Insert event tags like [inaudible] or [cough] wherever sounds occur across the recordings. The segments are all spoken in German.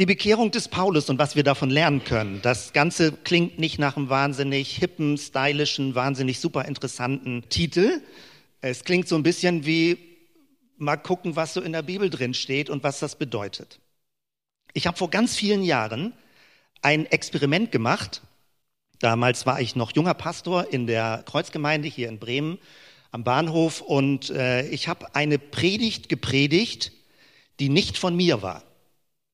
Die Bekehrung des Paulus und was wir davon lernen können. Das Ganze klingt nicht nach einem wahnsinnig hippen, stylischen, wahnsinnig super interessanten Titel. Es klingt so ein bisschen wie mal gucken, was so in der Bibel drin steht und was das bedeutet. Ich habe vor ganz vielen Jahren ein Experiment gemacht. Damals war ich noch junger Pastor in der Kreuzgemeinde hier in Bremen am Bahnhof und äh, ich habe eine Predigt gepredigt, die nicht von mir war.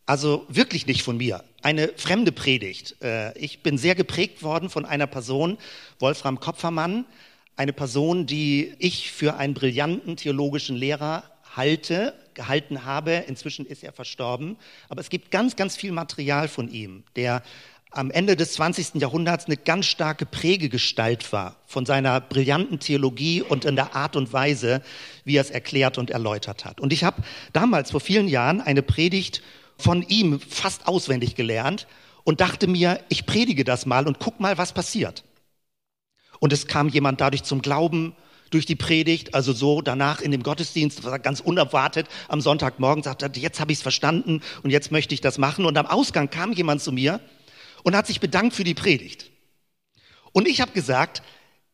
Also wirklich nicht von mir. Eine fremde Predigt. Äh, ich bin sehr geprägt worden von einer Person, Wolfram Kopfermann, eine Person, die ich für einen brillanten theologischen Lehrer halte, gehalten habe. Inzwischen ist er verstorben. Aber es gibt ganz, ganz viel Material von ihm, der am Ende des 20. Jahrhunderts eine ganz starke Prägegestalt war von seiner brillanten Theologie und in der Art und Weise, wie er es erklärt und erläutert hat. Und ich habe damals vor vielen Jahren eine Predigt von ihm fast auswendig gelernt und dachte mir, ich predige das mal und guck mal, was passiert. Und es kam jemand dadurch zum Glauben durch die Predigt, also so danach in dem Gottesdienst, ganz unerwartet, am Sonntagmorgen sagte, jetzt habe ich es verstanden und jetzt möchte ich das machen. Und am Ausgang kam jemand zu mir und hat sich bedankt für die Predigt. Und ich habe gesagt,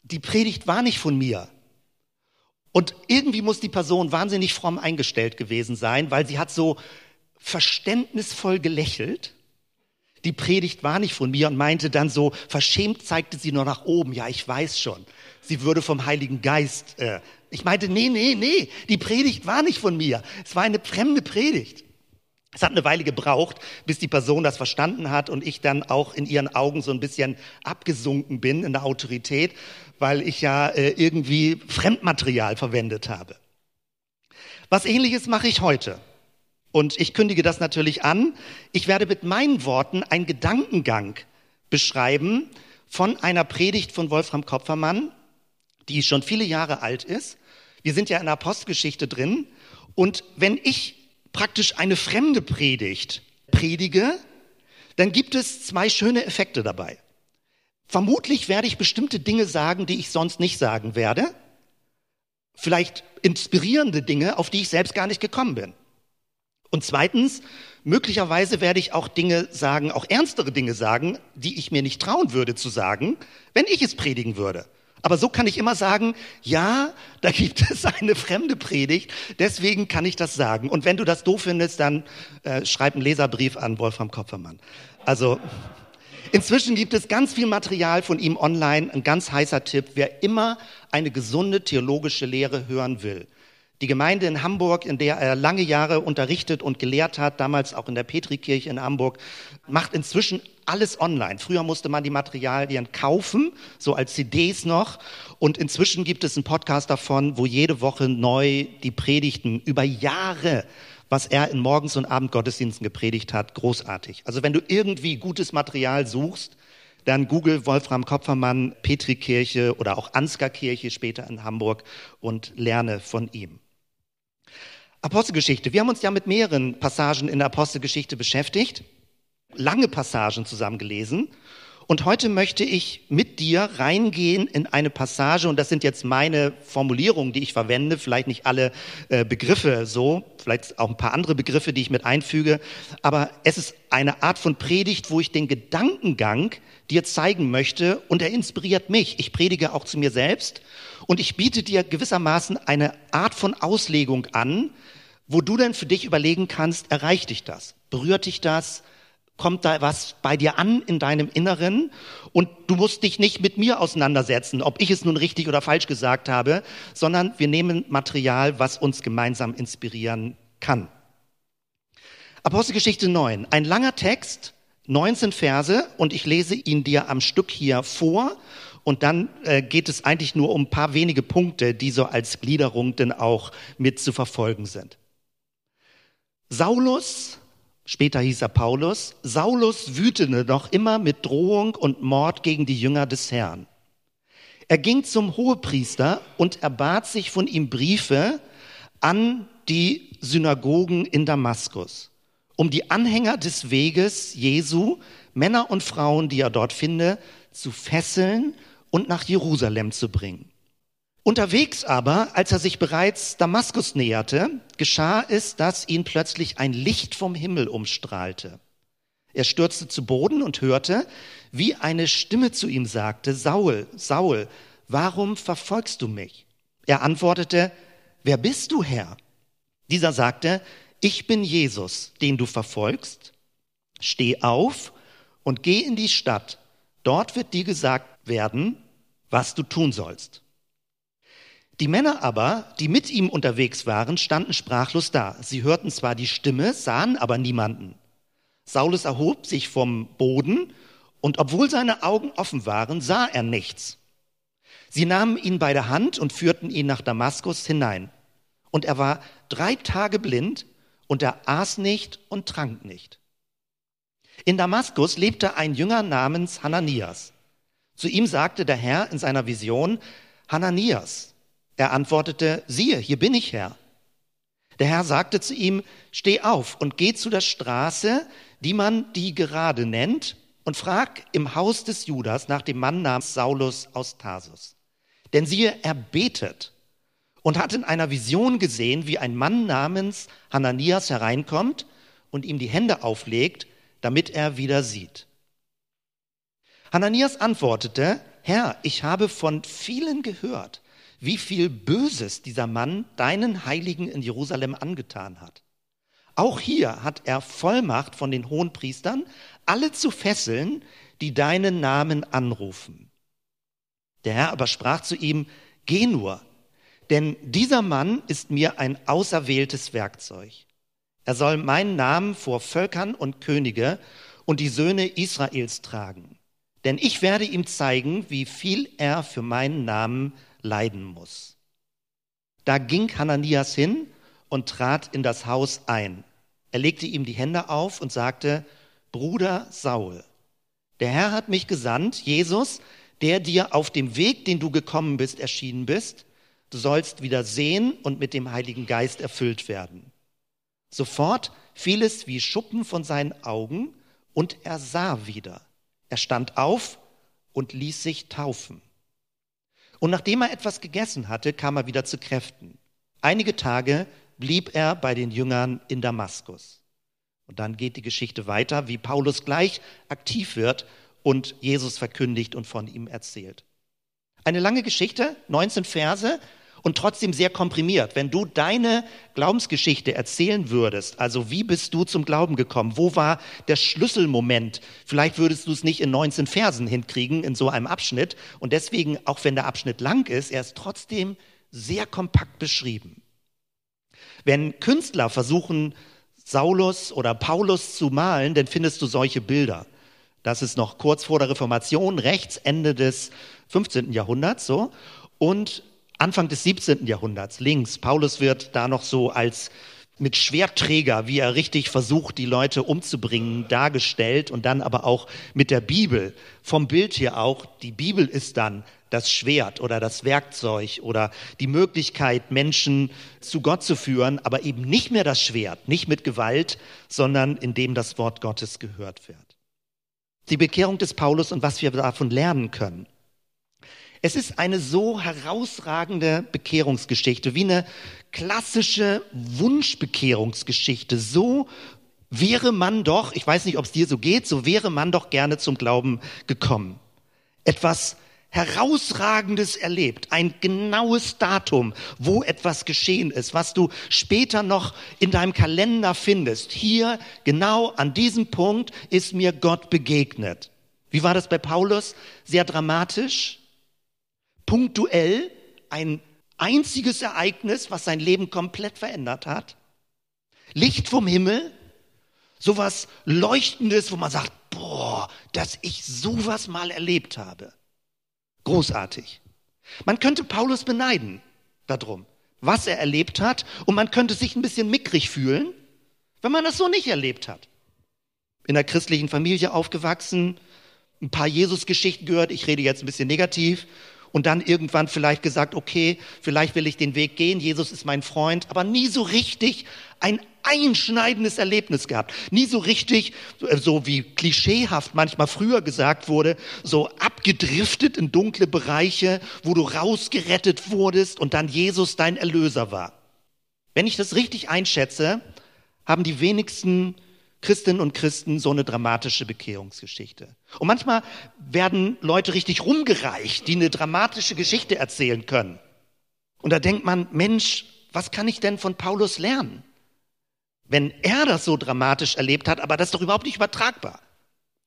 die Predigt war nicht von mir. Und irgendwie muss die Person wahnsinnig fromm eingestellt gewesen sein, weil sie hat so verständnisvoll gelächelt. Die Predigt war nicht von mir und meinte dann so, verschämt zeigte sie nur nach oben. Ja, ich weiß schon. Sie würde vom Heiligen Geist. Äh. Ich meinte, nee, nee, nee, die Predigt war nicht von mir. Es war eine fremde Predigt. Es hat eine Weile gebraucht, bis die Person das verstanden hat und ich dann auch in ihren Augen so ein bisschen abgesunken bin in der Autorität, weil ich ja äh, irgendwie Fremdmaterial verwendet habe. Was ähnliches mache ich heute. Und ich kündige das natürlich an. Ich werde mit meinen Worten einen Gedankengang beschreiben von einer Predigt von Wolfram Kopfermann, die schon viele Jahre alt ist. Wir sind ja in der Apostelgeschichte drin. Und wenn ich praktisch eine fremde Predigt predige, dann gibt es zwei schöne Effekte dabei. Vermutlich werde ich bestimmte Dinge sagen, die ich sonst nicht sagen werde. Vielleicht inspirierende Dinge, auf die ich selbst gar nicht gekommen bin. Und zweitens, möglicherweise werde ich auch Dinge sagen, auch ernstere Dinge sagen, die ich mir nicht trauen würde zu sagen, wenn ich es predigen würde. Aber so kann ich immer sagen, ja, da gibt [laughs] es eine fremde Predigt, deswegen kann ich das sagen. Und wenn du das doof findest, dann äh, schreib einen Leserbrief an Wolfram Kopfermann. Also inzwischen gibt es ganz viel Material von ihm online. Ein ganz heißer Tipp, wer immer eine gesunde theologische Lehre hören will, die Gemeinde in Hamburg, in der er lange Jahre unterrichtet und gelehrt hat, damals auch in der Petrikirche in Hamburg, macht inzwischen alles online. Früher musste man die Materialien kaufen, so als CDs noch. Und inzwischen gibt es einen Podcast davon, wo jede Woche neu die Predigten über Jahre was er in Morgens- und Abendgottesdiensten gepredigt hat, großartig. Also wenn du irgendwie gutes Material suchst, dann google Wolfram Kopfermann, Petrikirche oder auch Ansgarkirche später in Hamburg und lerne von ihm. Apostelgeschichte. Wir haben uns ja mit mehreren Passagen in der Apostelgeschichte beschäftigt, lange Passagen zusammen gelesen. Und heute möchte ich mit dir reingehen in eine Passage, und das sind jetzt meine Formulierungen, die ich verwende, vielleicht nicht alle äh, Begriffe so, vielleicht auch ein paar andere Begriffe, die ich mit einfüge, aber es ist eine Art von Predigt, wo ich den Gedankengang dir zeigen möchte und er inspiriert mich. Ich predige auch zu mir selbst und ich biete dir gewissermaßen eine Art von Auslegung an, wo du dann für dich überlegen kannst, erreicht dich das? Berührt dich das? Kommt da was bei dir an in deinem Inneren? Und du musst dich nicht mit mir auseinandersetzen, ob ich es nun richtig oder falsch gesagt habe, sondern wir nehmen Material, was uns gemeinsam inspirieren kann. Apostelgeschichte 9, ein langer Text, 19 Verse und ich lese ihn dir am Stück hier vor und dann äh, geht es eigentlich nur um ein paar wenige Punkte, die so als Gliederung denn auch mit zu verfolgen sind. Saulus, später hieß er Paulus, Saulus wütete noch immer mit Drohung und Mord gegen die Jünger des Herrn. Er ging zum Hohepriester und erbat sich von ihm Briefe an die Synagogen in Damaskus, um die Anhänger des Weges Jesu, Männer und Frauen, die er dort finde, zu fesseln und nach Jerusalem zu bringen. Unterwegs aber, als er sich bereits Damaskus näherte, geschah es, dass ihn plötzlich ein Licht vom Himmel umstrahlte. Er stürzte zu Boden und hörte, wie eine Stimme zu ihm sagte, Saul, Saul, warum verfolgst du mich? Er antwortete, wer bist du, Herr? Dieser sagte, ich bin Jesus, den du verfolgst. Steh auf und geh in die Stadt. Dort wird dir gesagt werden, was du tun sollst. Die Männer aber, die mit ihm unterwegs waren, standen sprachlos da. Sie hörten zwar die Stimme, sahen aber niemanden. Saulus erhob sich vom Boden und obwohl seine Augen offen waren, sah er nichts. Sie nahmen ihn bei der Hand und führten ihn nach Damaskus hinein. Und er war drei Tage blind und er aß nicht und trank nicht. In Damaskus lebte ein Jünger namens Hananias. Zu ihm sagte der Herr in seiner Vision, Hananias. Er antwortete, siehe, hier bin ich, Herr. Der Herr sagte zu ihm, steh auf und geh zu der Straße, die man die gerade nennt, und frag im Haus des Judas nach dem Mann namens Saulus aus Tarsus. Denn siehe, er betet und hat in einer Vision gesehen, wie ein Mann namens Hananias hereinkommt und ihm die Hände auflegt, damit er wieder sieht. Hananias antwortete, Herr, ich habe von vielen gehört, wie viel Böses dieser Mann deinen Heiligen in Jerusalem angetan hat. Auch hier hat er Vollmacht von den hohen Priestern, alle zu fesseln, die deinen Namen anrufen. Der Herr aber sprach zu ihm, geh nur, denn dieser Mann ist mir ein auserwähltes Werkzeug. Er soll meinen Namen vor Völkern und Könige und die Söhne Israels tragen. Denn ich werde ihm zeigen, wie viel er für meinen Namen leiden muss. Da ging Hananias hin und trat in das Haus ein. Er legte ihm die Hände auf und sagte, Bruder Saul, der Herr hat mich gesandt, Jesus, der dir auf dem Weg, den du gekommen bist, erschienen bist. Du sollst wieder sehen und mit dem Heiligen Geist erfüllt werden. Sofort fiel es wie Schuppen von seinen Augen und er sah wieder. Er stand auf und ließ sich taufen. Und nachdem er etwas gegessen hatte, kam er wieder zu Kräften. Einige Tage blieb er bei den Jüngern in Damaskus. Und dann geht die Geschichte weiter, wie Paulus gleich aktiv wird und Jesus verkündigt und von ihm erzählt. Eine lange Geschichte, 19 Verse und trotzdem sehr komprimiert. Wenn du deine Glaubensgeschichte erzählen würdest, also wie bist du zum Glauben gekommen? Wo war der Schlüsselmoment? Vielleicht würdest du es nicht in 19 Versen hinkriegen in so einem Abschnitt. Und deswegen, auch wenn der Abschnitt lang ist, er ist trotzdem sehr kompakt beschrieben. Wenn Künstler versuchen, Saulus oder Paulus zu malen, dann findest du solche Bilder. Das ist noch kurz vor der Reformation, rechts Ende des 15. Jahrhunderts, so. Und Anfang des 17. Jahrhunderts, links. Paulus wird da noch so als mit Schwertträger, wie er richtig versucht, die Leute umzubringen, dargestellt und dann aber auch mit der Bibel. Vom Bild hier auch, die Bibel ist dann das Schwert oder das Werkzeug oder die Möglichkeit, Menschen zu Gott zu führen, aber eben nicht mehr das Schwert, nicht mit Gewalt, sondern indem das Wort Gottes gehört wird. Die Bekehrung des Paulus und was wir davon lernen können. Es ist eine so herausragende Bekehrungsgeschichte, wie eine klassische Wunschbekehrungsgeschichte. So wäre man doch, ich weiß nicht, ob es dir so geht, so wäre man doch gerne zum Glauben gekommen. Etwas Herausragendes erlebt, ein genaues Datum, wo etwas geschehen ist, was du später noch in deinem Kalender findest. Hier, genau an diesem Punkt, ist mir Gott begegnet. Wie war das bei Paulus? Sehr dramatisch, punktuell, ein einziges Ereignis, was sein Leben komplett verändert hat. Licht vom Himmel, sowas Leuchtendes, wo man sagt, boah, dass ich sowas mal erlebt habe. Großartig. Man könnte Paulus beneiden darum, was er erlebt hat, und man könnte sich ein bisschen mickrig fühlen, wenn man das so nicht erlebt hat. In einer christlichen Familie aufgewachsen, ein paar Jesus-Geschichten gehört, ich rede jetzt ein bisschen negativ, und dann irgendwann vielleicht gesagt, okay, vielleicht will ich den Weg gehen, Jesus ist mein Freund, aber nie so richtig ein einschneidendes Erlebnis gehabt. Nie so richtig, äh, so wie klischeehaft manchmal früher gesagt wurde, so abgedriftet in dunkle Bereiche, wo du rausgerettet wurdest und dann Jesus dein Erlöser war. Wenn ich das richtig einschätze, haben die wenigsten Christinnen und Christen so eine dramatische Bekehrungsgeschichte. Und manchmal werden Leute richtig rumgereicht, die eine dramatische Geschichte erzählen können. Und da denkt man, Mensch, was kann ich denn von Paulus lernen? Wenn er das so dramatisch erlebt hat, aber das ist doch überhaupt nicht übertragbar.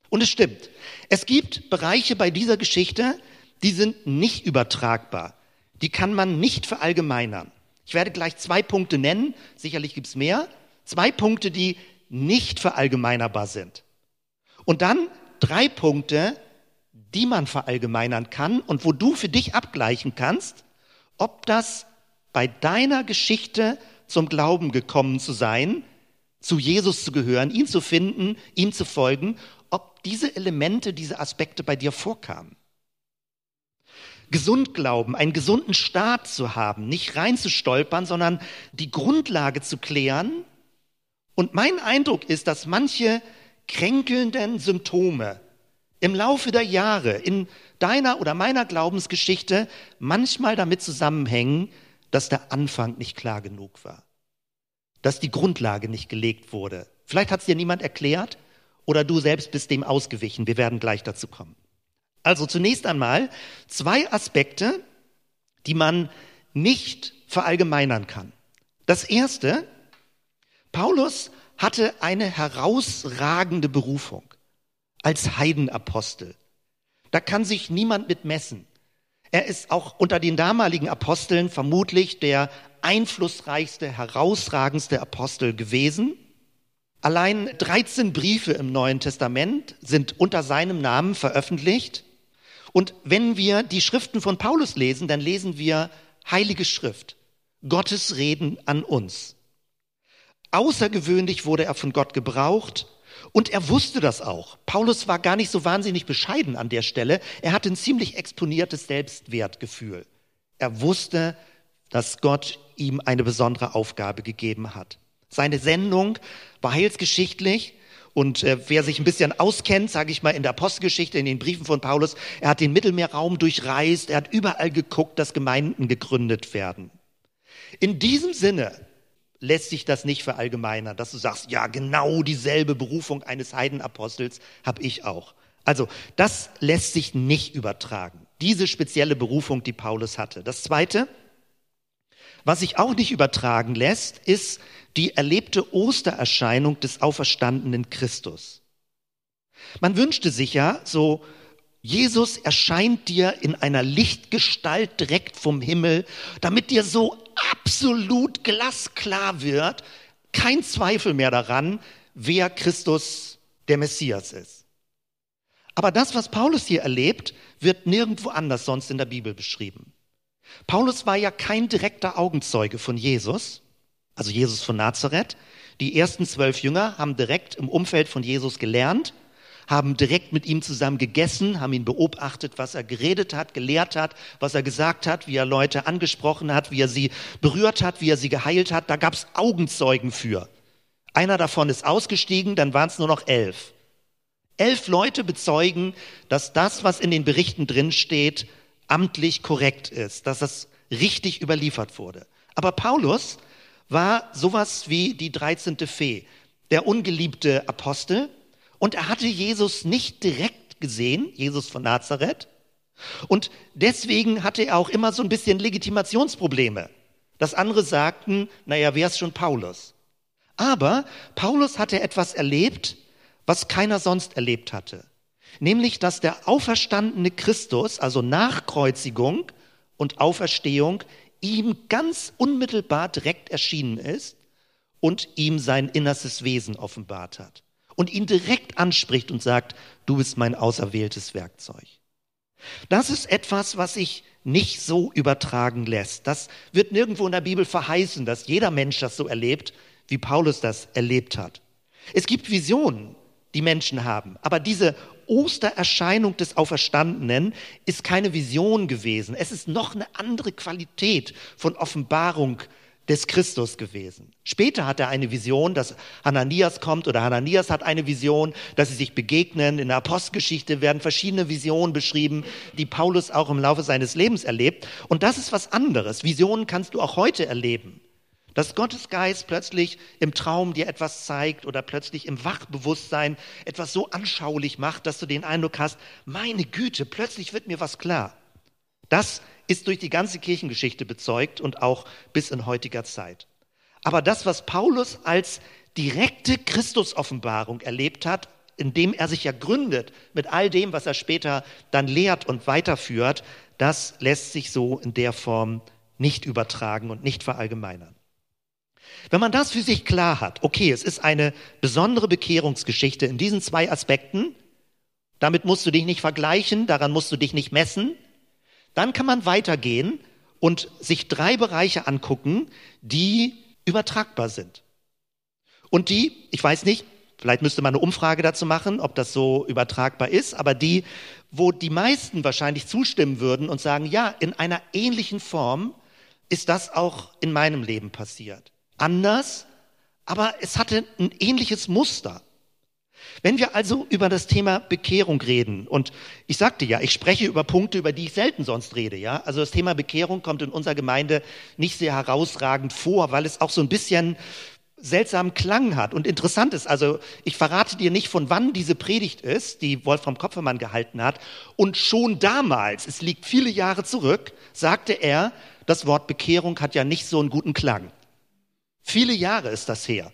Und es stimmt. Es gibt Bereiche bei dieser Geschichte, die sind nicht übertragbar. Die kann man nicht verallgemeinern. Ich werde gleich zwei Punkte nennen, sicherlich gibt es mehr. Zwei Punkte, die nicht verallgemeinerbar sind. Und dann drei Punkte, die man verallgemeinern kann und wo du für dich abgleichen kannst, ob das bei deiner Geschichte zum Glauben gekommen zu sein, zu Jesus zu gehören, ihn zu finden, ihm zu folgen, ob diese Elemente, diese Aspekte bei dir vorkamen. Gesund glauben, einen gesunden Start zu haben, nicht reinzustolpern, sondern die Grundlage zu klären. Und mein Eindruck ist, dass manche kränkelnden Symptome im Laufe der Jahre in deiner oder meiner Glaubensgeschichte manchmal damit zusammenhängen, dass der Anfang nicht klar genug war, dass die Grundlage nicht gelegt wurde. Vielleicht hat es dir niemand erklärt oder du selbst bist dem ausgewichen. Wir werden gleich dazu kommen. Also zunächst einmal zwei Aspekte, die man nicht verallgemeinern kann. Das erste, Paulus hatte eine herausragende Berufung als Heidenapostel. Da kann sich niemand mit messen. Er ist auch unter den damaligen Aposteln vermutlich der einflussreichste, herausragendste Apostel gewesen. Allein 13 Briefe im Neuen Testament sind unter seinem Namen veröffentlicht. Und wenn wir die Schriften von Paulus lesen, dann lesen wir Heilige Schrift, Gottes Reden an uns. Außergewöhnlich wurde er von Gott gebraucht und er wusste das auch. Paulus war gar nicht so wahnsinnig bescheiden an der Stelle. Er hatte ein ziemlich exponiertes Selbstwertgefühl. Er wusste, dass Gott ihm eine besondere Aufgabe gegeben hat. Seine Sendung war heilsgeschichtlich. Und äh, wer sich ein bisschen auskennt, sage ich mal, in der Apostelgeschichte, in den Briefen von Paulus, er hat den Mittelmeerraum durchreist, er hat überall geguckt, dass Gemeinden gegründet werden. In diesem Sinne lässt sich das nicht verallgemeinern, dass du sagst, ja, genau dieselbe Berufung eines Heidenapostels habe ich auch. Also, das lässt sich nicht übertragen. Diese spezielle Berufung, die Paulus hatte. Das zweite, was sich auch nicht übertragen lässt, ist die erlebte Ostererscheinung des auferstandenen Christus. Man wünschte sich ja so, Jesus erscheint dir in einer Lichtgestalt direkt vom Himmel, damit dir so absolut glasklar wird, kein Zweifel mehr daran, wer Christus der Messias ist. Aber das, was Paulus hier erlebt, wird nirgendwo anders sonst in der Bibel beschrieben. Paulus war ja kein direkter Augenzeuge von Jesus, also Jesus von Nazareth. Die ersten zwölf Jünger haben direkt im Umfeld von Jesus gelernt haben direkt mit ihm zusammen gegessen, haben ihn beobachtet, was er geredet hat, gelehrt hat, was er gesagt hat, wie er Leute angesprochen hat, wie er sie berührt hat, wie er sie geheilt hat. Da gab es Augenzeugen für. Einer davon ist ausgestiegen, dann waren es nur noch elf. Elf Leute bezeugen, dass das, was in den Berichten drin steht, amtlich korrekt ist, dass das richtig überliefert wurde. Aber Paulus war sowas wie die dreizehnte Fee, der ungeliebte Apostel, und er hatte Jesus nicht direkt gesehen, Jesus von Nazareth. Und deswegen hatte er auch immer so ein bisschen Legitimationsprobleme. Dass andere sagten, naja, wer ist schon Paulus? Aber Paulus hatte etwas erlebt, was keiner sonst erlebt hatte. Nämlich, dass der auferstandene Christus, also Nachkreuzigung und Auferstehung, ihm ganz unmittelbar direkt erschienen ist und ihm sein innerstes Wesen offenbart hat und ihn direkt anspricht und sagt, du bist mein auserwähltes Werkzeug. Das ist etwas, was sich nicht so übertragen lässt. Das wird nirgendwo in der Bibel verheißen, dass jeder Mensch das so erlebt, wie Paulus das erlebt hat. Es gibt Visionen, die Menschen haben, aber diese Ostererscheinung des Auferstandenen ist keine Vision gewesen. Es ist noch eine andere Qualität von Offenbarung des Christus gewesen. Später hat er eine Vision, dass Hananias kommt oder Hananias hat eine Vision, dass sie sich begegnen. In der Apostelgeschichte werden verschiedene Visionen beschrieben, die Paulus auch im Laufe seines Lebens erlebt. Und das ist was anderes. Visionen kannst du auch heute erleben. Dass Gottes Geist plötzlich im Traum dir etwas zeigt oder plötzlich im Wachbewusstsein etwas so anschaulich macht, dass du den Eindruck hast, meine Güte, plötzlich wird mir was klar. Das ist durch die ganze Kirchengeschichte bezeugt und auch bis in heutiger Zeit. Aber das, was Paulus als direkte Christusoffenbarung erlebt hat, indem er sich ja gründet mit all dem, was er später dann lehrt und weiterführt, das lässt sich so in der Form nicht übertragen und nicht verallgemeinern. Wenn man das für sich klar hat, okay, es ist eine besondere Bekehrungsgeschichte in diesen zwei Aspekten, damit musst du dich nicht vergleichen, daran musst du dich nicht messen, dann kann man weitergehen und sich drei Bereiche angucken, die übertragbar sind. Und die, ich weiß nicht, vielleicht müsste man eine Umfrage dazu machen, ob das so übertragbar ist, aber die, wo die meisten wahrscheinlich zustimmen würden und sagen, ja, in einer ähnlichen Form ist das auch in meinem Leben passiert. Anders, aber es hatte ein ähnliches Muster. Wenn wir also über das Thema Bekehrung reden, und ich sagte ja, ich spreche über Punkte, über die ich selten sonst rede, ja. Also das Thema Bekehrung kommt in unserer Gemeinde nicht sehr herausragend vor, weil es auch so ein bisschen seltsamen Klang hat und interessant ist. Also ich verrate dir nicht, von wann diese Predigt ist, die Wolfram Kopfermann gehalten hat. Und schon damals, es liegt viele Jahre zurück, sagte er, das Wort Bekehrung hat ja nicht so einen guten Klang. Viele Jahre ist das her.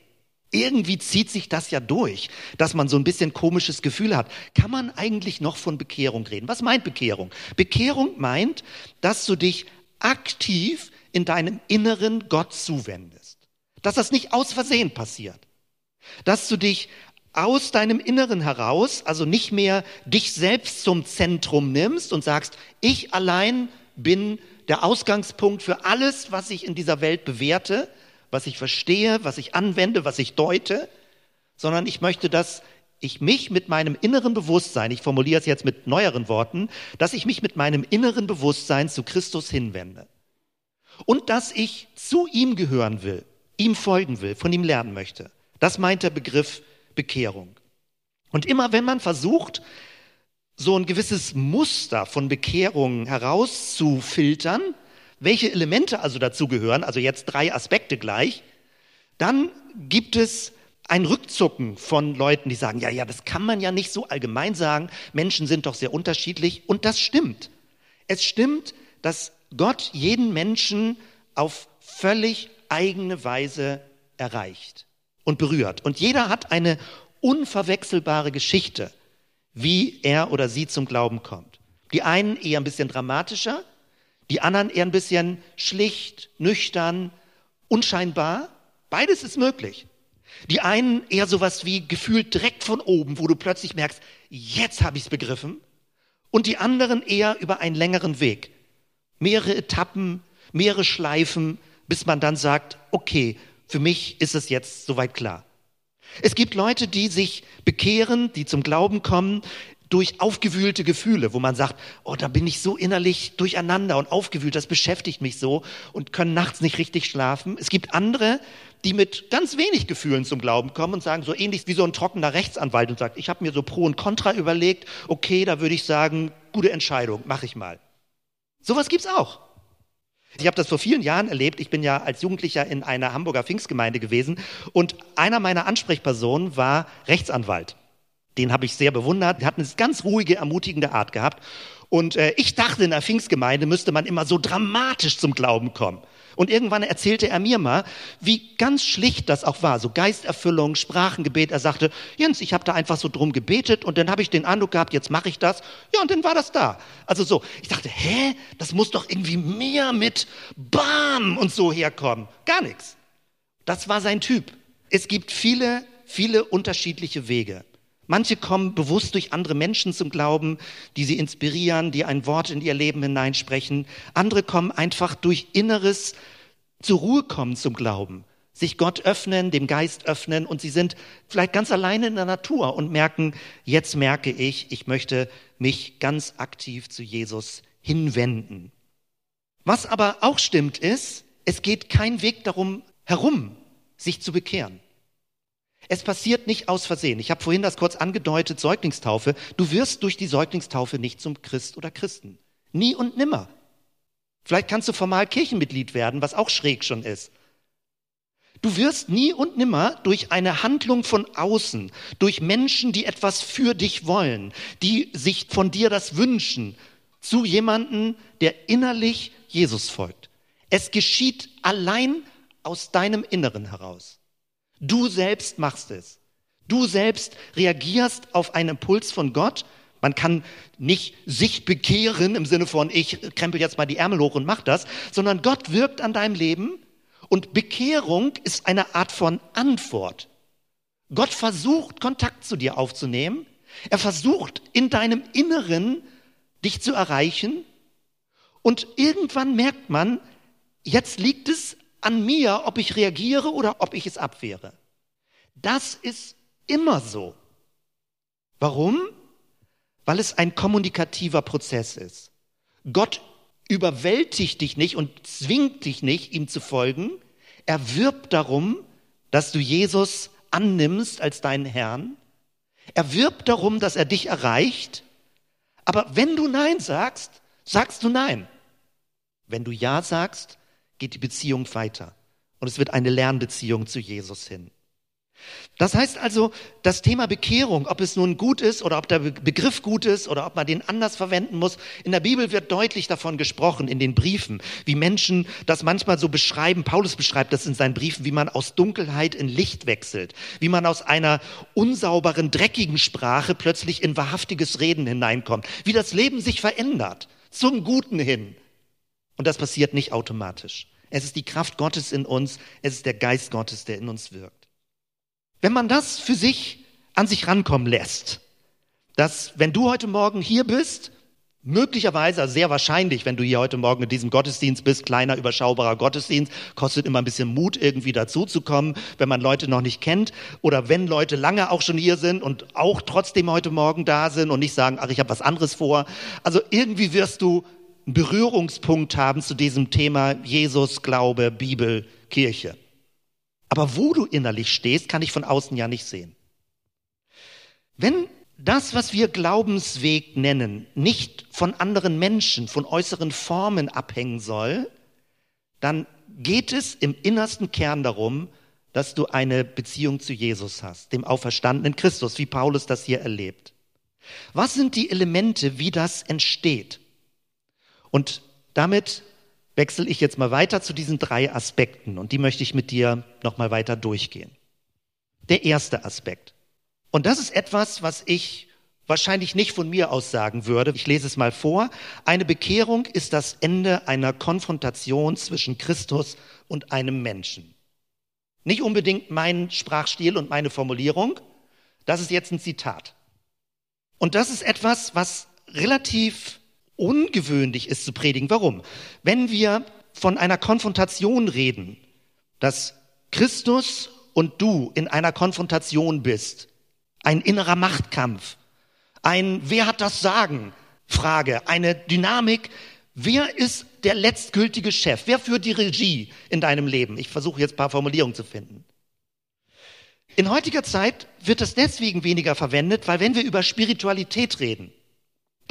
Irgendwie zieht sich das ja durch, dass man so ein bisschen komisches Gefühl hat. Kann man eigentlich noch von Bekehrung reden? Was meint Bekehrung? Bekehrung meint, dass du dich aktiv in deinem Inneren Gott zuwendest. Dass das nicht aus Versehen passiert. Dass du dich aus deinem Inneren heraus, also nicht mehr dich selbst zum Zentrum nimmst und sagst, ich allein bin der Ausgangspunkt für alles, was ich in dieser Welt bewerte, was ich verstehe, was ich anwende, was ich deute, sondern ich möchte, dass ich mich mit meinem inneren Bewusstsein, ich formuliere es jetzt mit neueren Worten, dass ich mich mit meinem inneren Bewusstsein zu Christus hinwende. Und dass ich zu ihm gehören will, ihm folgen will, von ihm lernen möchte. Das meint der Begriff Bekehrung. Und immer wenn man versucht, so ein gewisses Muster von Bekehrung herauszufiltern, welche Elemente also dazu gehören, also jetzt drei Aspekte gleich, dann gibt es ein Rückzucken von Leuten, die sagen, ja, ja, das kann man ja nicht so allgemein sagen, Menschen sind doch sehr unterschiedlich und das stimmt. Es stimmt, dass Gott jeden Menschen auf völlig eigene Weise erreicht und berührt. Und jeder hat eine unverwechselbare Geschichte, wie er oder sie zum Glauben kommt. Die einen eher ein bisschen dramatischer, die anderen eher ein bisschen schlicht, nüchtern, unscheinbar. Beides ist möglich. Die einen eher sowas wie gefühlt direkt von oben, wo du plötzlich merkst, jetzt habe ich es begriffen. Und die anderen eher über einen längeren Weg. Mehrere Etappen, mehrere Schleifen, bis man dann sagt, okay, für mich ist es jetzt soweit klar. Es gibt Leute, die sich bekehren, die zum Glauben kommen, durch aufgewühlte Gefühle, wo man sagt, oh, da bin ich so innerlich durcheinander und aufgewühlt, das beschäftigt mich so und können nachts nicht richtig schlafen. Es gibt andere, die mit ganz wenig Gefühlen zum Glauben kommen und sagen, so ähnlich wie so ein trockener Rechtsanwalt und sagt, ich habe mir so Pro und Contra überlegt, okay, da würde ich sagen, gute Entscheidung, mache ich mal. Sowas gibt's auch. Ich habe das vor vielen Jahren erlebt. Ich bin ja als Jugendlicher in einer Hamburger Pfingstgemeinde gewesen und einer meiner Ansprechpersonen war Rechtsanwalt. Den habe ich sehr bewundert. Der hat eine ganz ruhige, ermutigende Art gehabt. Und äh, ich dachte, in der Pfingstgemeinde müsste man immer so dramatisch zum Glauben kommen. Und irgendwann erzählte er mir mal, wie ganz schlicht das auch war, so Geisterfüllung, Sprachengebet. Er sagte, Jens, ich habe da einfach so drum gebetet und dann habe ich den Eindruck gehabt, jetzt mache ich das. Ja, und dann war das da. Also so, ich dachte, hä, das muss doch irgendwie mehr mit Bam und so herkommen. Gar nichts. Das war sein Typ. Es gibt viele, viele unterschiedliche Wege. Manche kommen bewusst durch andere Menschen zum Glauben, die sie inspirieren, die ein Wort in ihr Leben hineinsprechen. Andere kommen einfach durch inneres zur Ruhe kommen zum Glauben, sich Gott öffnen, dem Geist öffnen und sie sind vielleicht ganz alleine in der Natur und merken, jetzt merke ich, ich möchte mich ganz aktiv zu Jesus hinwenden. Was aber auch stimmt ist, es geht kein Weg darum herum, sich zu bekehren. Es passiert nicht aus Versehen. Ich habe vorhin das kurz angedeutet, Säuglingstaufe. Du wirst durch die Säuglingstaufe nicht zum Christ oder Christen. Nie und nimmer. Vielleicht kannst du formal Kirchenmitglied werden, was auch schräg schon ist. Du wirst nie und nimmer durch eine Handlung von außen, durch Menschen, die etwas für dich wollen, die sich von dir das wünschen, zu jemanden, der innerlich Jesus folgt. Es geschieht allein aus deinem Inneren heraus. Du selbst machst es. Du selbst reagierst auf einen Impuls von Gott. Man kann nicht sich bekehren im Sinne von, ich krempel jetzt mal die Ärmel hoch und mach das, sondern Gott wirkt an deinem Leben und Bekehrung ist eine Art von Antwort. Gott versucht, Kontakt zu dir aufzunehmen. Er versucht, in deinem Inneren dich zu erreichen. Und irgendwann merkt man, jetzt liegt es an mir, ob ich reagiere oder ob ich es abwehre. Das ist immer so. Warum? Weil es ein kommunikativer Prozess ist. Gott überwältigt dich nicht und zwingt dich nicht, ihm zu folgen. Er wirbt darum, dass du Jesus annimmst als deinen Herrn. Er wirbt darum, dass er dich erreicht. Aber wenn du Nein sagst, sagst du Nein. Wenn du Ja sagst, geht die Beziehung weiter. Und es wird eine Lernbeziehung zu Jesus hin. Das heißt also, das Thema Bekehrung, ob es nun gut ist oder ob der Begriff gut ist oder ob man den anders verwenden muss, in der Bibel wird deutlich davon gesprochen, in den Briefen, wie Menschen das manchmal so beschreiben. Paulus beschreibt das in seinen Briefen, wie man aus Dunkelheit in Licht wechselt, wie man aus einer unsauberen, dreckigen Sprache plötzlich in wahrhaftiges Reden hineinkommt, wie das Leben sich verändert, zum Guten hin. Und das passiert nicht automatisch. Es ist die Kraft Gottes in uns, es ist der Geist Gottes, der in uns wirkt. Wenn man das für sich an sich rankommen lässt, dass wenn du heute Morgen hier bist, möglicherweise, also sehr wahrscheinlich, wenn du hier heute Morgen in diesem Gottesdienst bist, kleiner, überschaubarer Gottesdienst, kostet immer ein bisschen Mut, irgendwie dazuzukommen, wenn man Leute noch nicht kennt oder wenn Leute lange auch schon hier sind und auch trotzdem heute Morgen da sind und nicht sagen, ach, ich habe was anderes vor. Also irgendwie wirst du Berührungspunkt haben zu diesem Thema Jesus, Glaube, Bibel, Kirche. Aber wo du innerlich stehst, kann ich von außen ja nicht sehen. Wenn das, was wir Glaubensweg nennen, nicht von anderen Menschen, von äußeren Formen abhängen soll, dann geht es im innersten Kern darum, dass du eine Beziehung zu Jesus hast, dem auferstandenen Christus, wie Paulus das hier erlebt. Was sind die Elemente, wie das entsteht? Und damit wechsle ich jetzt mal weiter zu diesen drei Aspekten und die möchte ich mit dir noch mal weiter durchgehen. Der erste Aspekt. Und das ist etwas, was ich wahrscheinlich nicht von mir aus sagen würde. Ich lese es mal vor. Eine Bekehrung ist das Ende einer Konfrontation zwischen Christus und einem Menschen. Nicht unbedingt mein Sprachstil und meine Formulierung. Das ist jetzt ein Zitat. Und das ist etwas, was relativ ungewöhnlich ist zu predigen. Warum? Wenn wir von einer Konfrontation reden, dass Christus und du in einer Konfrontation bist, ein innerer Machtkampf, ein Wer hat das Sagen? Frage, eine Dynamik. Wer ist der letztgültige Chef? Wer führt die Regie in deinem Leben? Ich versuche jetzt ein paar Formulierungen zu finden. In heutiger Zeit wird das deswegen weniger verwendet, weil wenn wir über Spiritualität reden,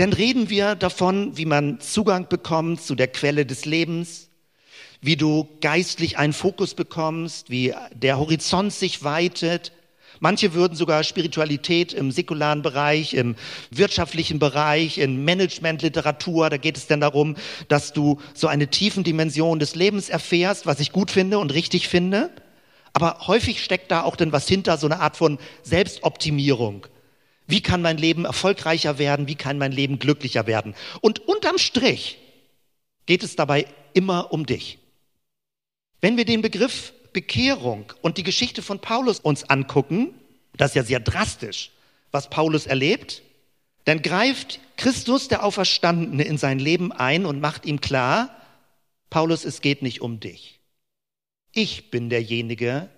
dann reden wir davon, wie man Zugang bekommt zu der Quelle des Lebens, wie du geistlich einen Fokus bekommst, wie der Horizont sich weitet. Manche würden sogar Spiritualität im säkularen Bereich, im wirtschaftlichen Bereich, in Managementliteratur, da geht es dann darum, dass du so eine tiefen Dimension des Lebens erfährst, was ich gut finde und richtig finde. Aber häufig steckt da auch dann was hinter, so eine Art von Selbstoptimierung. Wie kann mein Leben erfolgreicher werden? Wie kann mein Leben glücklicher werden? Und unterm Strich geht es dabei immer um dich. Wenn wir den Begriff Bekehrung und die Geschichte von Paulus uns angucken, das ist ja sehr drastisch, was Paulus erlebt, dann greift Christus, der Auferstandene, in sein Leben ein und macht ihm klar, Paulus, es geht nicht um dich. Ich bin derjenige,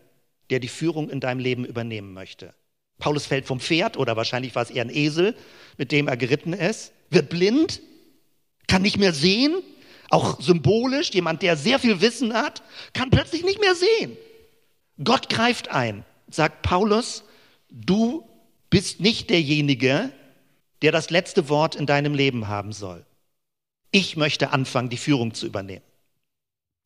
der die Führung in deinem Leben übernehmen möchte. Paulus fällt vom Pferd oder wahrscheinlich war es eher ein Esel, mit dem er geritten ist, wird blind, kann nicht mehr sehen, auch symbolisch, jemand, der sehr viel Wissen hat, kann plötzlich nicht mehr sehen. Gott greift ein, sagt Paulus, du bist nicht derjenige, der das letzte Wort in deinem Leben haben soll. Ich möchte anfangen, die Führung zu übernehmen.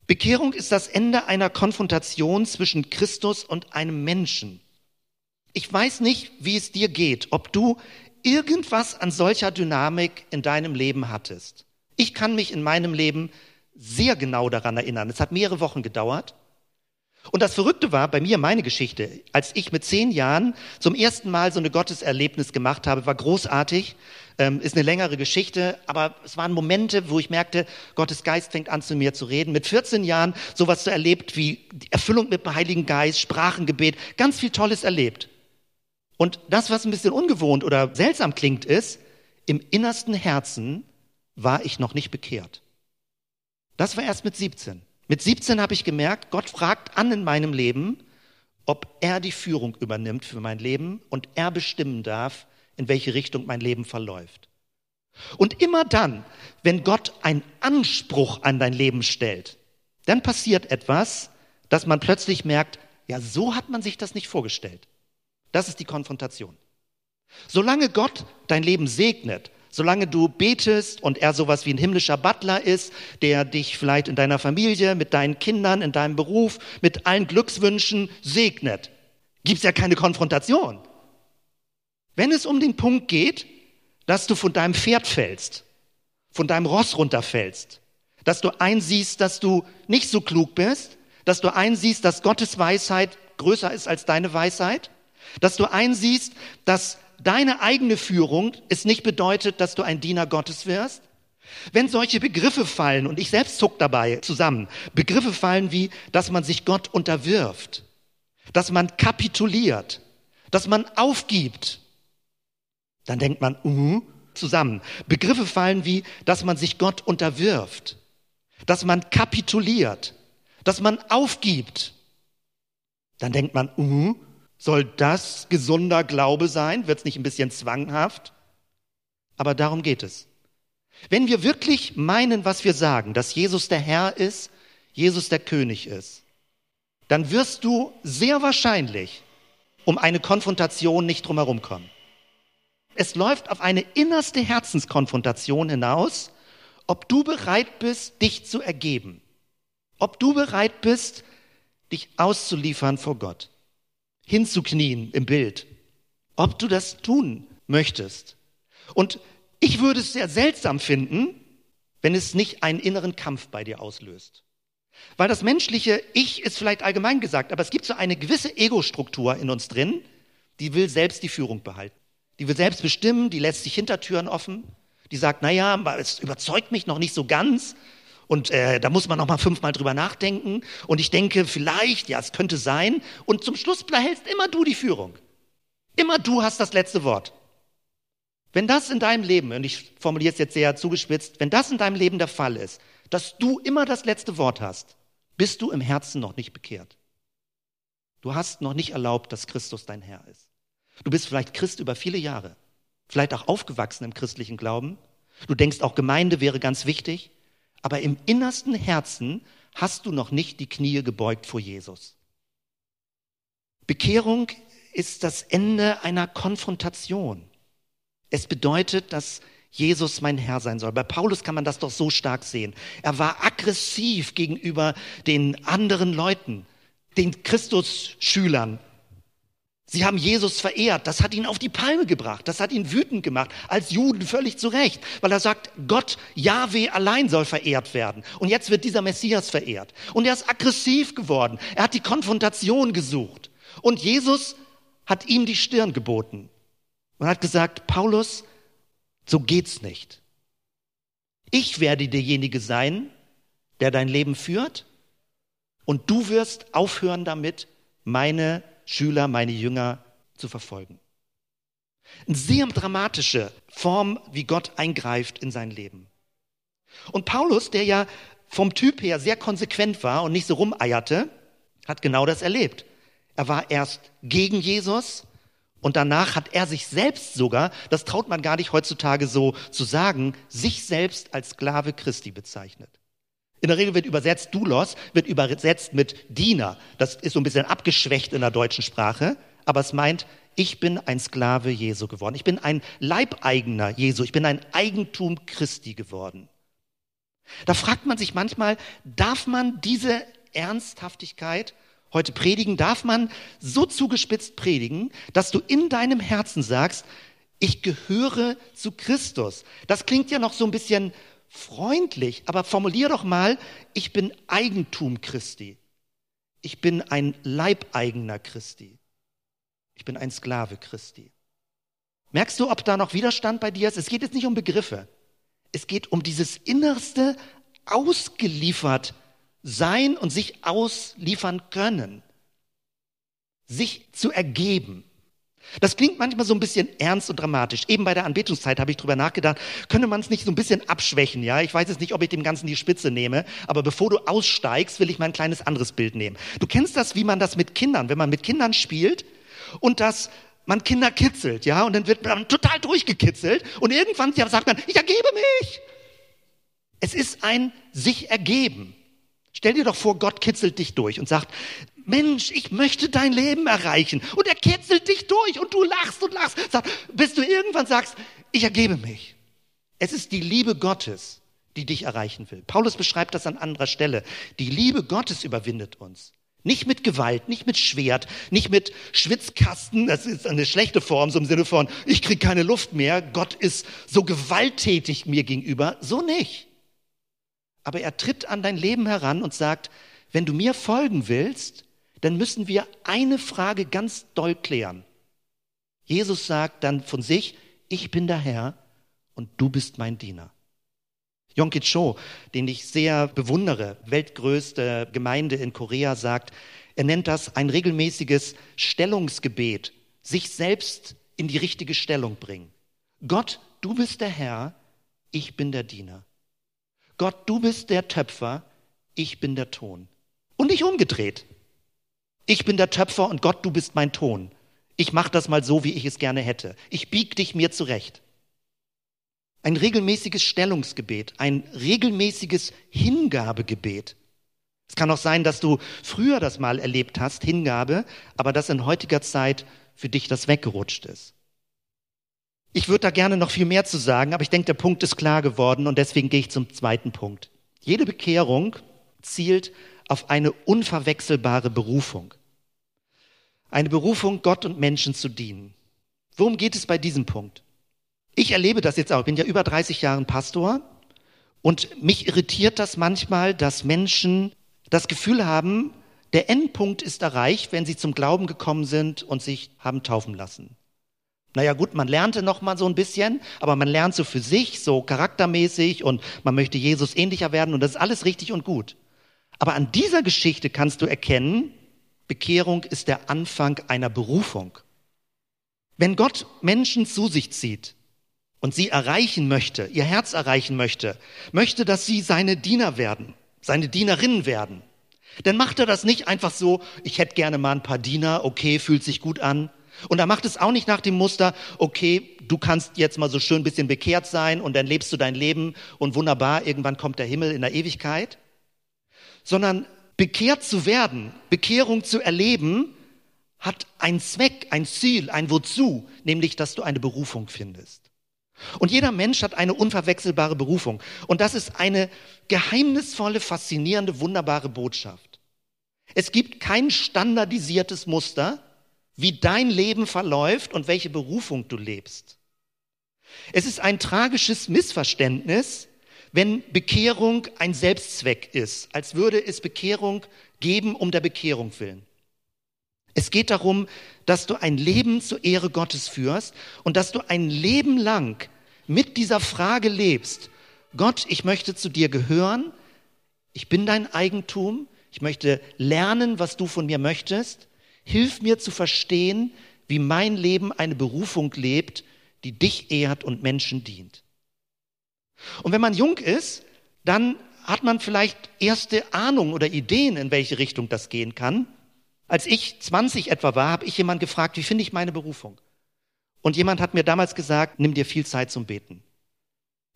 Bekehrung ist das Ende einer Konfrontation zwischen Christus und einem Menschen. Ich weiß nicht, wie es dir geht, ob du irgendwas an solcher Dynamik in deinem Leben hattest. Ich kann mich in meinem Leben sehr genau daran erinnern. Es hat mehrere Wochen gedauert. Und das Verrückte war bei mir meine Geschichte. Als ich mit zehn Jahren zum ersten Mal so eine Gotteserlebnis gemacht habe, war großartig. Ähm, ist eine längere Geschichte, aber es waren Momente, wo ich merkte, Gottes Geist fängt an zu mir zu reden. Mit 14 Jahren sowas so erlebt wie Erfüllung mit dem Heiligen Geist, Sprachengebet, ganz viel Tolles erlebt. Und das, was ein bisschen ungewohnt oder seltsam klingt, ist, im innersten Herzen war ich noch nicht bekehrt. Das war erst mit 17. Mit 17 habe ich gemerkt, Gott fragt an in meinem Leben, ob er die Führung übernimmt für mein Leben und er bestimmen darf, in welche Richtung mein Leben verläuft. Und immer dann, wenn Gott einen Anspruch an dein Leben stellt, dann passiert etwas, dass man plötzlich merkt, ja, so hat man sich das nicht vorgestellt. Das ist die Konfrontation. Solange Gott dein Leben segnet, solange du betest und er sowas wie ein himmlischer Butler ist, der dich vielleicht in deiner Familie, mit deinen Kindern, in deinem Beruf, mit allen Glückswünschen segnet, gibt's ja keine Konfrontation. Wenn es um den Punkt geht, dass du von deinem Pferd fällst, von deinem Ross runterfällst, dass du einsiehst, dass du nicht so klug bist, dass du einsiehst, dass Gottes Weisheit größer ist als deine Weisheit, dass du einsiehst, dass deine eigene Führung es nicht bedeutet, dass du ein Diener Gottes wirst. Wenn solche Begriffe fallen, und ich selbst zuck dabei zusammen, Begriffe fallen wie, dass man sich Gott unterwirft, dass man kapituliert, dass man aufgibt, dann denkt man, uh, zusammen. Begriffe fallen wie, dass man sich Gott unterwirft, dass man kapituliert, dass man aufgibt. Dann denkt man, uh, soll das gesunder Glaube sein? Wird es nicht ein bisschen zwanghaft? Aber darum geht es. Wenn wir wirklich meinen, was wir sagen, dass Jesus der Herr ist, Jesus der König ist, dann wirst du sehr wahrscheinlich um eine Konfrontation nicht drumherum kommen. Es läuft auf eine innerste Herzenskonfrontation hinaus, ob du bereit bist, dich zu ergeben, ob du bereit bist, dich auszuliefern vor Gott hinzuknien im Bild, ob du das tun möchtest. Und ich würde es sehr seltsam finden, wenn es nicht einen inneren Kampf bei dir auslöst. Weil das menschliche Ich ist vielleicht allgemein gesagt, aber es gibt so eine gewisse Ego-Struktur in uns drin, die will selbst die Führung behalten. Die will selbst bestimmen, die lässt sich Hintertüren offen, die sagt, naja, es überzeugt mich noch nicht so ganz, und äh, da muss man noch mal fünfmal drüber nachdenken. Und ich denke, vielleicht, ja, es könnte sein. Und zum Schluss behältst immer du die Führung. Immer du hast das letzte Wort. Wenn das in deinem Leben, und ich formuliere es jetzt sehr zugespitzt, wenn das in deinem Leben der Fall ist, dass du immer das letzte Wort hast, bist du im Herzen noch nicht bekehrt. Du hast noch nicht erlaubt, dass Christus dein Herr ist. Du bist vielleicht Christ über viele Jahre, vielleicht auch aufgewachsen im christlichen Glauben. Du denkst auch, Gemeinde wäre ganz wichtig aber im innersten Herzen hast du noch nicht die Knie gebeugt vor Jesus. Bekehrung ist das Ende einer Konfrontation. Es bedeutet, dass Jesus mein Herr sein soll. Bei Paulus kann man das doch so stark sehen. Er war aggressiv gegenüber den anderen Leuten, den Christus-Schülern, Sie haben Jesus verehrt. Das hat ihn auf die Palme gebracht. Das hat ihn wütend gemacht. Als Juden völlig zu Recht. Weil er sagt, Gott, Yahweh allein soll verehrt werden. Und jetzt wird dieser Messias verehrt. Und er ist aggressiv geworden. Er hat die Konfrontation gesucht. Und Jesus hat ihm die Stirn geboten. Und hat gesagt, Paulus, so geht's nicht. Ich werde derjenige sein, der dein Leben führt. Und du wirst aufhören damit, meine Schüler, meine Jünger zu verfolgen. Eine sehr dramatische Form, wie Gott eingreift in sein Leben. Und Paulus, der ja vom Typ her sehr konsequent war und nicht so rumeierte, hat genau das erlebt. Er war erst gegen Jesus und danach hat er sich selbst sogar, das traut man gar nicht heutzutage so zu sagen, sich selbst als Sklave Christi bezeichnet. In der Regel wird übersetzt Doulos, wird übersetzt mit Diener. Das ist so ein bisschen abgeschwächt in der deutschen Sprache, aber es meint, ich bin ein Sklave Jesu geworden. Ich bin ein Leibeigener Jesu. Ich bin ein Eigentum Christi geworden. Da fragt man sich manchmal, darf man diese Ernsthaftigkeit heute predigen? Darf man so zugespitzt predigen, dass du in deinem Herzen sagst, ich gehöre zu Christus? Das klingt ja noch so ein bisschen freundlich, aber formulier doch mal, ich bin Eigentum Christi. Ich bin ein Leibeigener Christi. Ich bin ein Sklave Christi. Merkst du, ob da noch Widerstand bei dir ist? Es geht jetzt nicht um Begriffe. Es geht um dieses innerste ausgeliefert sein und sich ausliefern können. Sich zu ergeben. Das klingt manchmal so ein bisschen ernst und dramatisch. Eben bei der Anbetungszeit habe ich drüber nachgedacht, könnte man es nicht so ein bisschen abschwächen, ja? Ich weiß jetzt nicht, ob ich dem Ganzen die Spitze nehme, aber bevor du aussteigst, will ich mal ein kleines anderes Bild nehmen. Du kennst das, wie man das mit Kindern, wenn man mit Kindern spielt und das man Kinder kitzelt, ja, und dann wird man total durchgekitzelt und irgendwann sagt man, ich ergebe mich. Es ist ein sich ergeben. Stell dir doch vor, Gott kitzelt dich durch und sagt, Mensch, ich möchte dein Leben erreichen. Und er kitzelt dich durch und du lachst und lachst, bis du irgendwann sagst, ich ergebe mich. Es ist die Liebe Gottes, die dich erreichen will. Paulus beschreibt das an anderer Stelle. Die Liebe Gottes überwindet uns. Nicht mit Gewalt, nicht mit Schwert, nicht mit Schwitzkasten, das ist eine schlechte Form, so im Sinne von, ich kriege keine Luft mehr, Gott ist so gewalttätig mir gegenüber, so nicht. Aber er tritt an dein Leben heran und sagt, wenn du mir folgen willst, dann müssen wir eine Frage ganz doll klären. Jesus sagt dann von sich, ich bin der Herr und du bist mein Diener. Yongki Cho, den ich sehr bewundere, weltgrößte Gemeinde in Korea, sagt, er nennt das ein regelmäßiges Stellungsgebet, sich selbst in die richtige Stellung bringen. Gott, du bist der Herr, ich bin der Diener. Gott, du bist der Töpfer, ich bin der Ton. Und nicht umgedreht. Ich bin der Töpfer und Gott, du bist mein Ton. Ich mache das mal so, wie ich es gerne hätte. Ich bieg dich mir zurecht. Ein regelmäßiges Stellungsgebet, ein regelmäßiges Hingabegebet. Es kann auch sein, dass du früher das mal erlebt hast, Hingabe, aber dass in heutiger Zeit für dich das weggerutscht ist. Ich würde da gerne noch viel mehr zu sagen, aber ich denke, der Punkt ist klar geworden und deswegen gehe ich zum zweiten Punkt. Jede Bekehrung zielt auf eine unverwechselbare Berufung. Eine Berufung, Gott und Menschen zu dienen. Worum geht es bei diesem Punkt? Ich erlebe das jetzt auch. Ich bin ja über 30 Jahre Pastor und mich irritiert das manchmal, dass Menschen das Gefühl haben, der Endpunkt ist erreicht, wenn sie zum Glauben gekommen sind und sich haben taufen lassen. Naja gut, man lernte noch mal so ein bisschen, aber man lernt so für sich, so charaktermäßig und man möchte Jesus ähnlicher werden und das ist alles richtig und gut. Aber an dieser Geschichte kannst du erkennen, Bekehrung ist der Anfang einer Berufung. Wenn Gott Menschen zu sich zieht, und sie erreichen möchte, ihr Herz erreichen möchte, möchte, dass sie seine Diener werden, seine Dienerinnen werden, dann macht er das nicht einfach so, ich hätte gerne mal ein paar Diener, okay, fühlt sich gut an. Und er macht es auch nicht nach dem Muster, okay, du kannst jetzt mal so schön ein bisschen bekehrt sein und dann lebst du dein Leben und wunderbar, irgendwann kommt der Himmel in der Ewigkeit. Sondern bekehrt zu werden, Bekehrung zu erleben, hat einen Zweck, ein Ziel, ein Wozu, nämlich, dass du eine Berufung findest. Und jeder Mensch hat eine unverwechselbare Berufung. Und das ist eine geheimnisvolle, faszinierende, wunderbare Botschaft. Es gibt kein standardisiertes Muster, wie dein Leben verläuft und welche Berufung du lebst. Es ist ein tragisches Missverständnis, wenn Bekehrung ein Selbstzweck ist, als würde es Bekehrung geben um der Bekehrung willen. Es geht darum, dass du ein Leben zur Ehre Gottes führst und dass du ein Leben lang mit dieser Frage lebst. Gott, ich möchte zu dir gehören. Ich bin dein Eigentum. Ich möchte lernen, was du von mir möchtest. Hilf mir zu verstehen, wie mein Leben eine Berufung lebt, die dich ehrt und Menschen dient. Und wenn man jung ist, dann hat man vielleicht erste Ahnung oder Ideen, in welche Richtung das gehen kann. Als ich 20 etwa war, habe ich jemand gefragt, wie finde ich meine Berufung? Und jemand hat mir damals gesagt, nimm dir viel Zeit zum Beten.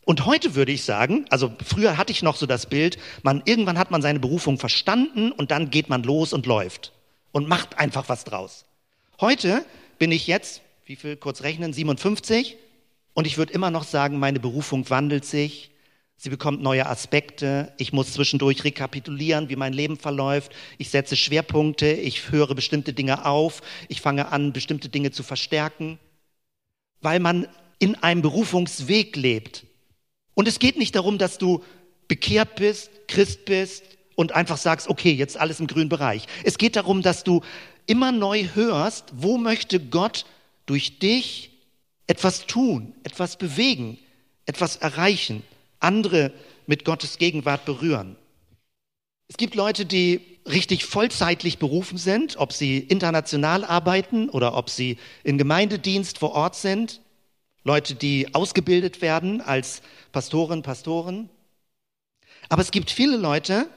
Und heute würde ich sagen, also früher hatte ich noch so das Bild, man, irgendwann hat man seine Berufung verstanden und dann geht man los und läuft und macht einfach was draus. Heute bin ich jetzt, wie viel kurz rechnen, 57 und ich würde immer noch sagen, meine Berufung wandelt sich, Sie bekommt neue Aspekte. Ich muss zwischendurch rekapitulieren, wie mein Leben verläuft. Ich setze Schwerpunkte. Ich höre bestimmte Dinge auf. Ich fange an, bestimmte Dinge zu verstärken, weil man in einem Berufungsweg lebt. Und es geht nicht darum, dass du bekehrt bist, Christ bist und einfach sagst, okay, jetzt alles im grünen Bereich. Es geht darum, dass du immer neu hörst, wo möchte Gott durch dich etwas tun, etwas bewegen, etwas erreichen andere mit Gottes Gegenwart berühren. Es gibt Leute, die richtig vollzeitlich berufen sind, ob sie international arbeiten oder ob sie in Gemeindedienst vor Ort sind. Leute, die ausgebildet werden als Pastoren, Pastoren. Aber es gibt viele Leute,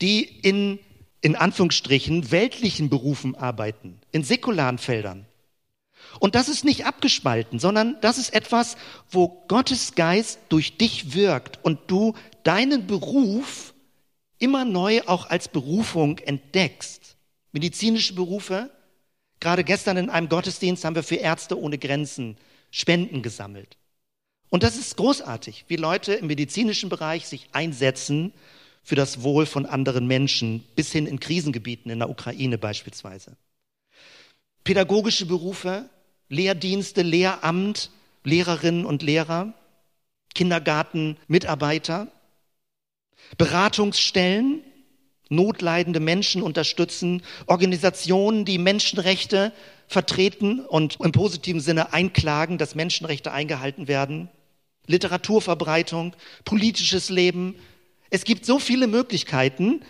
die in, in Anführungsstrichen, weltlichen Berufen arbeiten, in säkularen Feldern. Und das ist nicht abgespalten, sondern das ist etwas, wo Gottes Geist durch dich wirkt und du deinen Beruf immer neu auch als Berufung entdeckst. Medizinische Berufe. Gerade gestern in einem Gottesdienst haben wir für Ärzte ohne Grenzen Spenden gesammelt. Und das ist großartig, wie Leute im medizinischen Bereich sich einsetzen für das Wohl von anderen Menschen, bis hin in Krisengebieten in der Ukraine beispielsweise. Pädagogische Berufe, Lehrdienste, Lehramt, Lehrerinnen und Lehrer, Kindergartenmitarbeiter, Beratungsstellen, notleidende Menschen unterstützen, Organisationen, die Menschenrechte vertreten und im positiven Sinne einklagen, dass Menschenrechte eingehalten werden, Literaturverbreitung, politisches Leben. Es gibt so viele Möglichkeiten,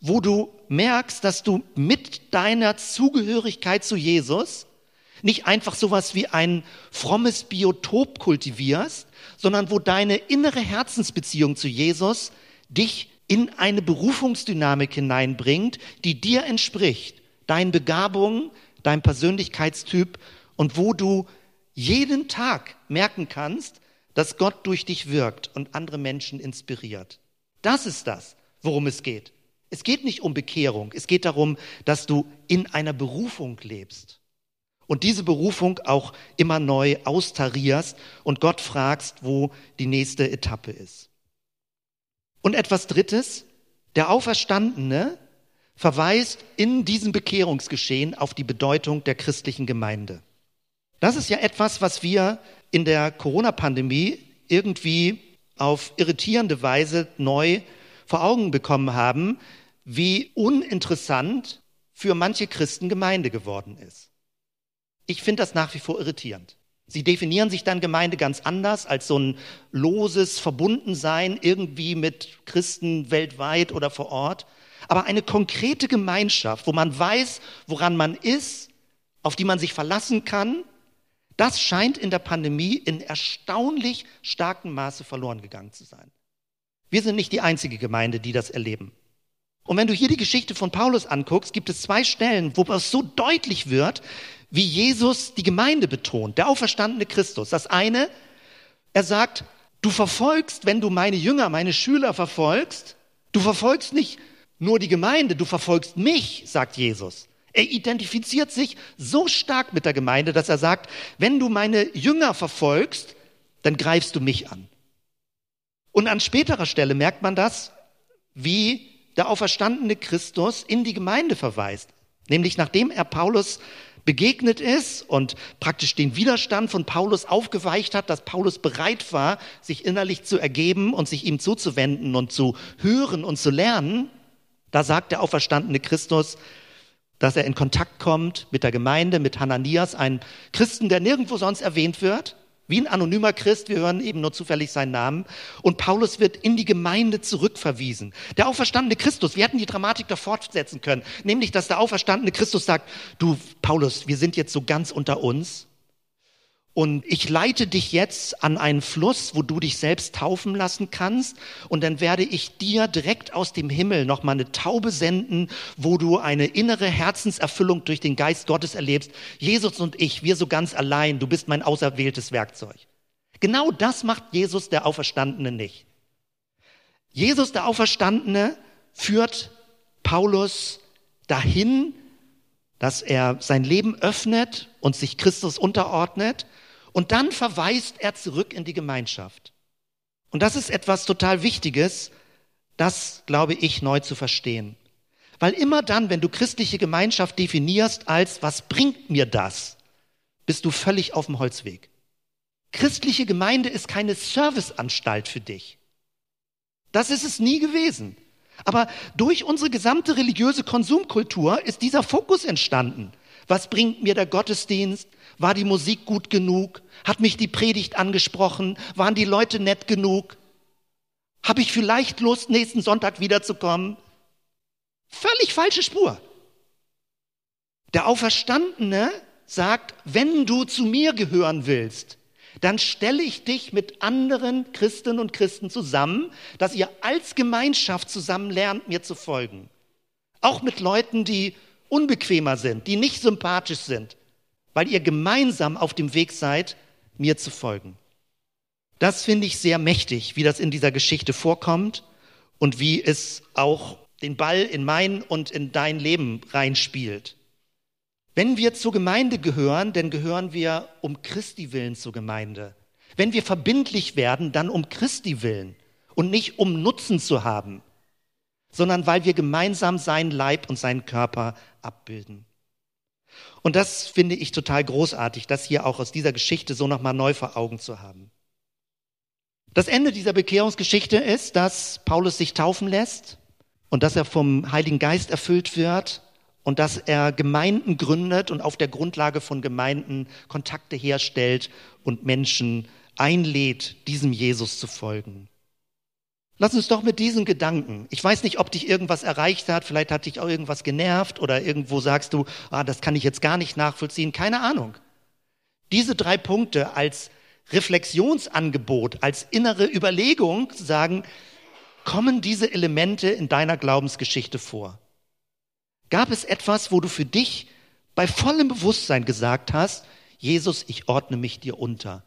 wo du merkst, dass du mit deiner Zugehörigkeit zu Jesus nicht einfach sowas wie ein frommes Biotop kultivierst, sondern wo deine innere Herzensbeziehung zu Jesus dich in eine Berufungsdynamik hineinbringt, die dir entspricht, deinen Begabungen, deinem Persönlichkeitstyp und wo du jeden Tag merken kannst, dass Gott durch dich wirkt und andere Menschen inspiriert. Das ist das, worum es geht. Es geht nicht um Bekehrung, es geht darum, dass du in einer Berufung lebst und diese Berufung auch immer neu austarierst und Gott fragst, wo die nächste Etappe ist. Und etwas Drittes, der Auferstandene verweist in diesem Bekehrungsgeschehen auf die Bedeutung der christlichen Gemeinde. Das ist ja etwas, was wir in der Corona-Pandemie irgendwie auf irritierende Weise neu vor Augen bekommen haben, wie uninteressant für manche Christen Gemeinde geworden ist. Ich finde das nach wie vor irritierend. Sie definieren sich dann Gemeinde ganz anders als so ein loses Verbundensein irgendwie mit Christen weltweit oder vor Ort. Aber eine konkrete Gemeinschaft, wo man weiß, woran man ist, auf die man sich verlassen kann, das scheint in der Pandemie in erstaunlich starkem Maße verloren gegangen zu sein. Wir sind nicht die einzige Gemeinde, die das erleben. Und wenn du hier die Geschichte von Paulus anguckst, gibt es zwei Stellen, wo es so deutlich wird, wie Jesus die Gemeinde betont, der auferstandene Christus. Das eine, er sagt, du verfolgst, wenn du meine Jünger, meine Schüler verfolgst, du verfolgst nicht nur die Gemeinde, du verfolgst mich, sagt Jesus. Er identifiziert sich so stark mit der Gemeinde, dass er sagt, wenn du meine Jünger verfolgst, dann greifst du mich an. Und an späterer Stelle merkt man das, wie der auferstandene Christus in die Gemeinde verweist. Nämlich nachdem er Paulus begegnet ist und praktisch den Widerstand von Paulus aufgeweicht hat, dass Paulus bereit war, sich innerlich zu ergeben und sich ihm zuzuwenden und zu hören und zu lernen, da sagt der auferstandene Christus, dass er in Kontakt kommt mit der Gemeinde, mit Hananias, einem Christen, der nirgendwo sonst erwähnt wird, wie ein anonymer Christ, wir hören eben nur zufällig seinen Namen. Und Paulus wird in die Gemeinde zurückverwiesen. Der auferstandene Christus, wir hätten die Dramatik da fortsetzen können, nämlich, dass der auferstandene Christus sagt, du Paulus, wir sind jetzt so ganz unter uns und ich leite dich jetzt an einen Fluss, wo du dich selbst taufen lassen kannst. Und dann werde ich dir direkt aus dem Himmel nochmal eine Taube senden, wo du eine innere Herzenserfüllung durch den Geist Gottes erlebst. Jesus und ich, wir so ganz allein, du bist mein auserwähltes Werkzeug. Genau das macht Jesus der Auferstandene nicht. Jesus der Auferstandene führt Paulus dahin, dass er sein Leben öffnet und sich Christus unterordnet und dann verweist er zurück in die Gemeinschaft. Und das ist etwas total Wichtiges, das, glaube ich, neu zu verstehen. Weil immer dann, wenn du christliche Gemeinschaft definierst als, was bringt mir das, bist du völlig auf dem Holzweg. Christliche Gemeinde ist keine Serviceanstalt für dich. Das ist es nie gewesen. Aber durch unsere gesamte religiöse Konsumkultur ist dieser Fokus entstanden. Was bringt mir der Gottesdienst? War die Musik gut genug? Hat mich die Predigt angesprochen? Waren die Leute nett genug? Habe ich vielleicht Lust, nächsten Sonntag wiederzukommen? Völlig falsche Spur. Der Auferstandene sagt, wenn du zu mir gehören willst, dann stelle ich dich mit anderen Christen und Christen zusammen, dass ihr als Gemeinschaft zusammen lernt, mir zu folgen. Auch mit Leuten, die unbequemer sind, die nicht sympathisch sind, weil ihr gemeinsam auf dem Weg seid, mir zu folgen. Das finde ich sehr mächtig, wie das in dieser Geschichte vorkommt und wie es auch den Ball in mein und in dein Leben reinspielt. Wenn wir zur Gemeinde gehören, dann gehören wir um Christi willen zur Gemeinde. Wenn wir verbindlich werden, dann um Christi willen und nicht um Nutzen zu haben, sondern weil wir gemeinsam seinen Leib und seinen Körper abbilden. Und das finde ich total großartig, das hier auch aus dieser Geschichte so nochmal neu vor Augen zu haben. Das Ende dieser Bekehrungsgeschichte ist, dass Paulus sich taufen lässt und dass er vom Heiligen Geist erfüllt wird und dass er Gemeinden gründet und auf der Grundlage von Gemeinden Kontakte herstellt und Menschen einlädt, diesem Jesus zu folgen. Lass uns doch mit diesen Gedanken. Ich weiß nicht, ob dich irgendwas erreicht hat, vielleicht hat dich auch irgendwas genervt oder irgendwo sagst du, ah, das kann ich jetzt gar nicht nachvollziehen, keine Ahnung. Diese drei Punkte als Reflexionsangebot, als innere Überlegung sagen, kommen diese Elemente in deiner Glaubensgeschichte vor? Gab es etwas, wo du für dich bei vollem Bewusstsein gesagt hast, Jesus, ich ordne mich dir unter.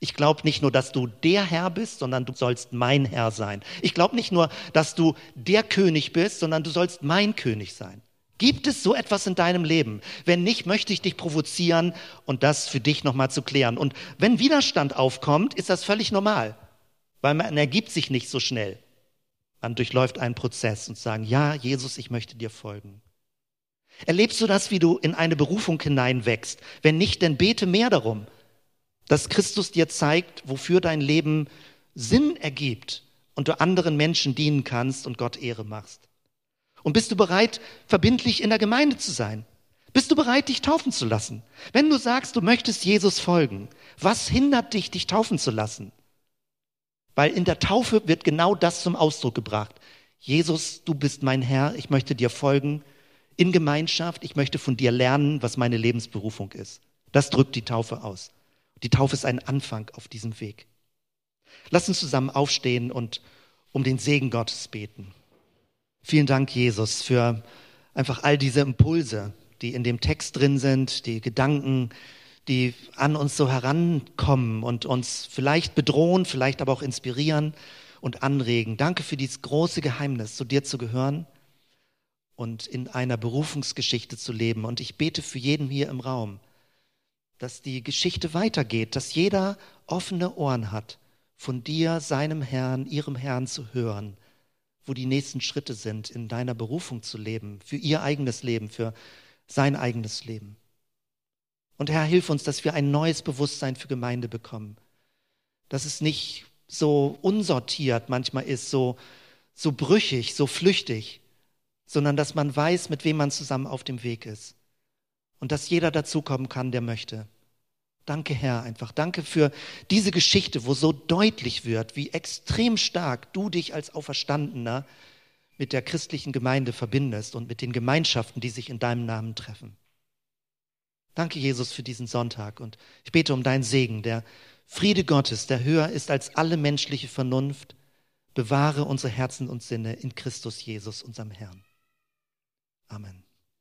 Ich glaube nicht nur, dass du der Herr bist, sondern du sollst mein Herr sein. Ich glaube nicht nur, dass du der König bist, sondern du sollst mein König sein. Gibt es so etwas in deinem Leben? Wenn nicht, möchte ich dich provozieren und das für dich nochmal zu klären. Und wenn Widerstand aufkommt, ist das völlig normal, weil man ergibt sich nicht so schnell. Man durchläuft einen Prozess und sagen, ja, Jesus, ich möchte dir folgen. Erlebst du das, wie du in eine Berufung hineinwächst? Wenn nicht, dann bete mehr darum, dass Christus dir zeigt, wofür dein Leben Sinn ergibt und du anderen Menschen dienen kannst und Gott Ehre machst. Und bist du bereit, verbindlich in der Gemeinde zu sein? Bist du bereit, dich taufen zu lassen? Wenn du sagst, du möchtest Jesus folgen, was hindert dich, dich taufen zu lassen? Weil in der Taufe wird genau das zum Ausdruck gebracht. Jesus, du bist mein Herr, ich möchte dir folgen in Gemeinschaft, ich möchte von dir lernen, was meine Lebensberufung ist. Das drückt die Taufe aus. Die Taufe ist ein Anfang auf diesem Weg. Lass uns zusammen aufstehen und um den Segen Gottes beten. Vielen Dank, Jesus, für einfach all diese Impulse, die in dem Text drin sind, die Gedanken, die an uns so herankommen und uns vielleicht bedrohen, vielleicht aber auch inspirieren und anregen. Danke für dieses große Geheimnis, zu dir zu gehören und in einer Berufungsgeschichte zu leben. Und ich bete für jeden hier im Raum, dass die Geschichte weitergeht, dass jeder offene Ohren hat, von dir, seinem Herrn, ihrem Herrn zu hören wo die nächsten Schritte sind, in deiner Berufung zu leben, für ihr eigenes Leben, für sein eigenes Leben. Und Herr, hilf uns, dass wir ein neues Bewusstsein für Gemeinde bekommen. Dass es nicht so unsortiert manchmal ist, so, so brüchig, so flüchtig, sondern dass man weiß, mit wem man zusammen auf dem Weg ist. Und dass jeder dazukommen kann, der möchte. Danke, Herr, einfach. Danke für diese Geschichte, wo so deutlich wird, wie extrem stark du dich als Auferstandener mit der christlichen Gemeinde verbindest und mit den Gemeinschaften, die sich in deinem Namen treffen. Danke, Jesus, für diesen Sonntag und ich bete um deinen Segen, der Friede Gottes, der höher ist als alle menschliche Vernunft, bewahre unsere Herzen und Sinne in Christus Jesus, unserem Herrn. Amen.